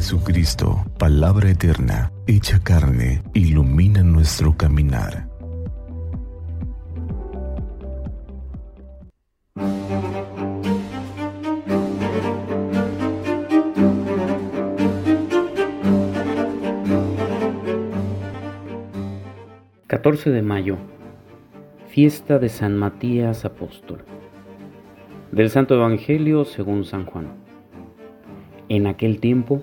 Jesucristo, palabra eterna, hecha carne, ilumina nuestro caminar. ...14 de mayo... ...fiesta de San Matías Apóstol... ...del Santo Evangelio según San Juan... En aquel tiempo,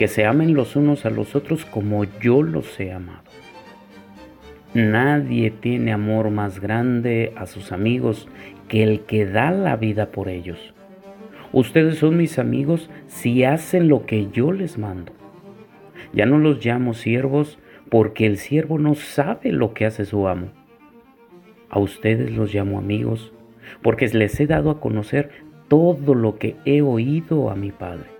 que se amen los unos a los otros como yo los he amado. Nadie tiene amor más grande a sus amigos que el que da la vida por ellos. Ustedes son mis amigos si hacen lo que yo les mando. Ya no los llamo siervos porque el siervo no sabe lo que hace su amo. A ustedes los llamo amigos porque les he dado a conocer todo lo que he oído a mi Padre.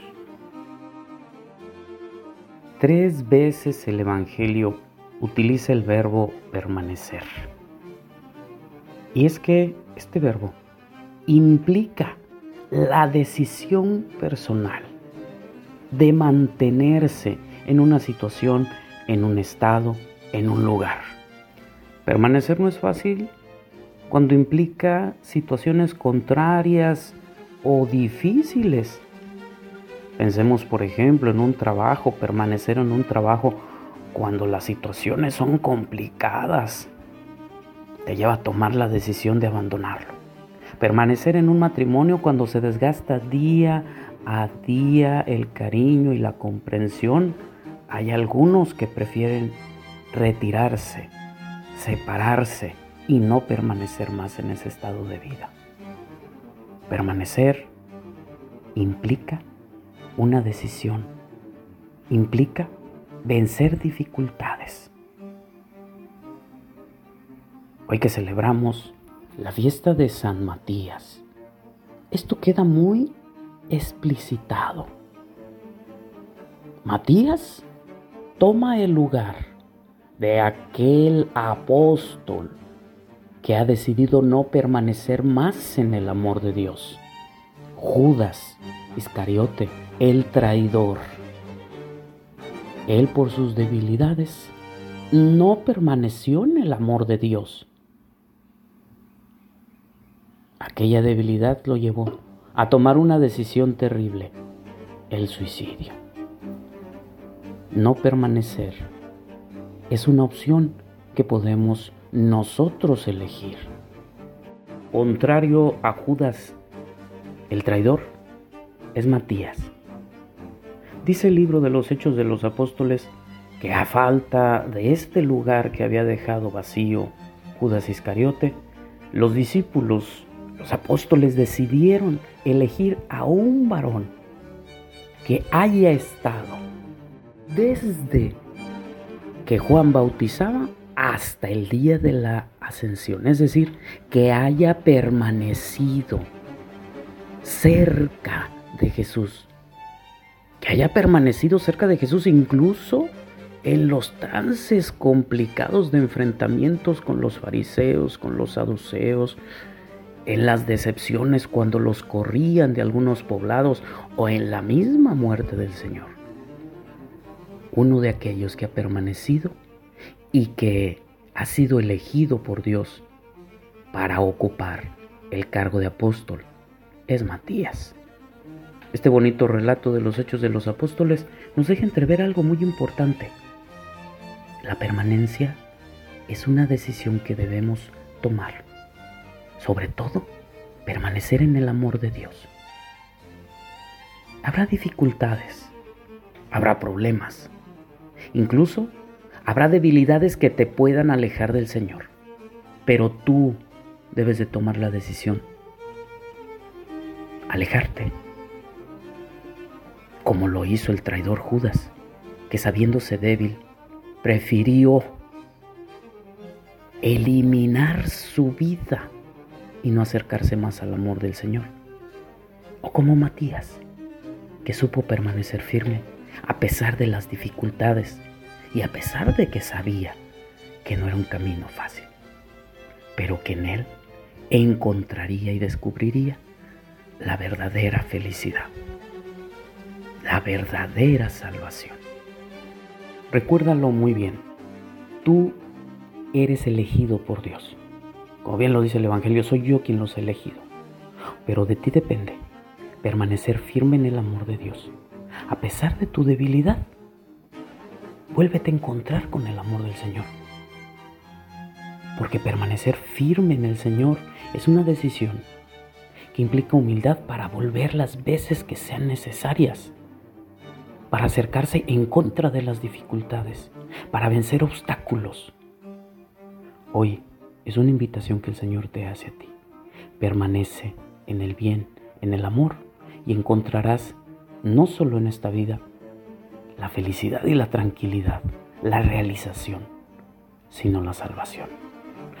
Tres veces el Evangelio utiliza el verbo permanecer. Y es que este verbo implica la decisión personal de mantenerse en una situación, en un estado, en un lugar. Permanecer no es fácil cuando implica situaciones contrarias o difíciles Pensemos, por ejemplo, en un trabajo, permanecer en un trabajo cuando las situaciones son complicadas. Te lleva a tomar la decisión de abandonarlo. Permanecer en un matrimonio cuando se desgasta día a día el cariño y la comprensión. Hay algunos que prefieren retirarse, separarse y no permanecer más en ese estado de vida. Permanecer implica una decisión. Implica vencer dificultades. Hoy que celebramos la fiesta de San Matías, esto queda muy explicitado. Matías toma el lugar de aquel apóstol que ha decidido no permanecer más en el amor de Dios. Judas Iscariote, el traidor. Él por sus debilidades no permaneció en el amor de Dios. Aquella debilidad lo llevó a tomar una decisión terrible, el suicidio. No permanecer es una opción que podemos nosotros elegir. Contrario a Judas, el traidor, es Matías. Dice el libro de los Hechos de los Apóstoles que a falta de este lugar que había dejado vacío Judas Iscariote, los discípulos, los apóstoles decidieron elegir a un varón que haya estado desde que Juan bautizaba hasta el día de la ascensión, es decir, que haya permanecido cerca de Jesús, que haya permanecido cerca de Jesús incluso en los trances complicados de enfrentamientos con los fariseos, con los saduceos, en las decepciones cuando los corrían de algunos poblados o en la misma muerte del Señor. Uno de aquellos que ha permanecido y que ha sido elegido por Dios para ocupar el cargo de apóstol es Matías. Este bonito relato de los hechos de los apóstoles nos deja entrever algo muy importante. La permanencia es una decisión que debemos tomar. Sobre todo, permanecer en el amor de Dios. Habrá dificultades, habrá problemas, incluso habrá debilidades que te puedan alejar del Señor, pero tú debes de tomar la decisión. Alejarte, como lo hizo el traidor Judas, que sabiéndose débil, prefirió eliminar su vida y no acercarse más al amor del Señor. O como Matías, que supo permanecer firme a pesar de las dificultades y a pesar de que sabía que no era un camino fácil, pero que en él encontraría y descubriría la verdadera felicidad, la verdadera salvación. Recuérdalo muy bien, tú eres elegido por Dios. Como bien lo dice el Evangelio, soy yo quien los ha elegido. Pero de ti depende permanecer firme en el amor de Dios. A pesar de tu debilidad, vuélvete a encontrar con el amor del Señor. Porque permanecer firme en el Señor es una decisión que implica humildad para volver las veces que sean necesarias, para acercarse en contra de las dificultades, para vencer obstáculos. Hoy es una invitación que el Señor te hace a ti. Permanece en el bien, en el amor y encontrarás no solo en esta vida la felicidad y la tranquilidad, la realización, sino la salvación.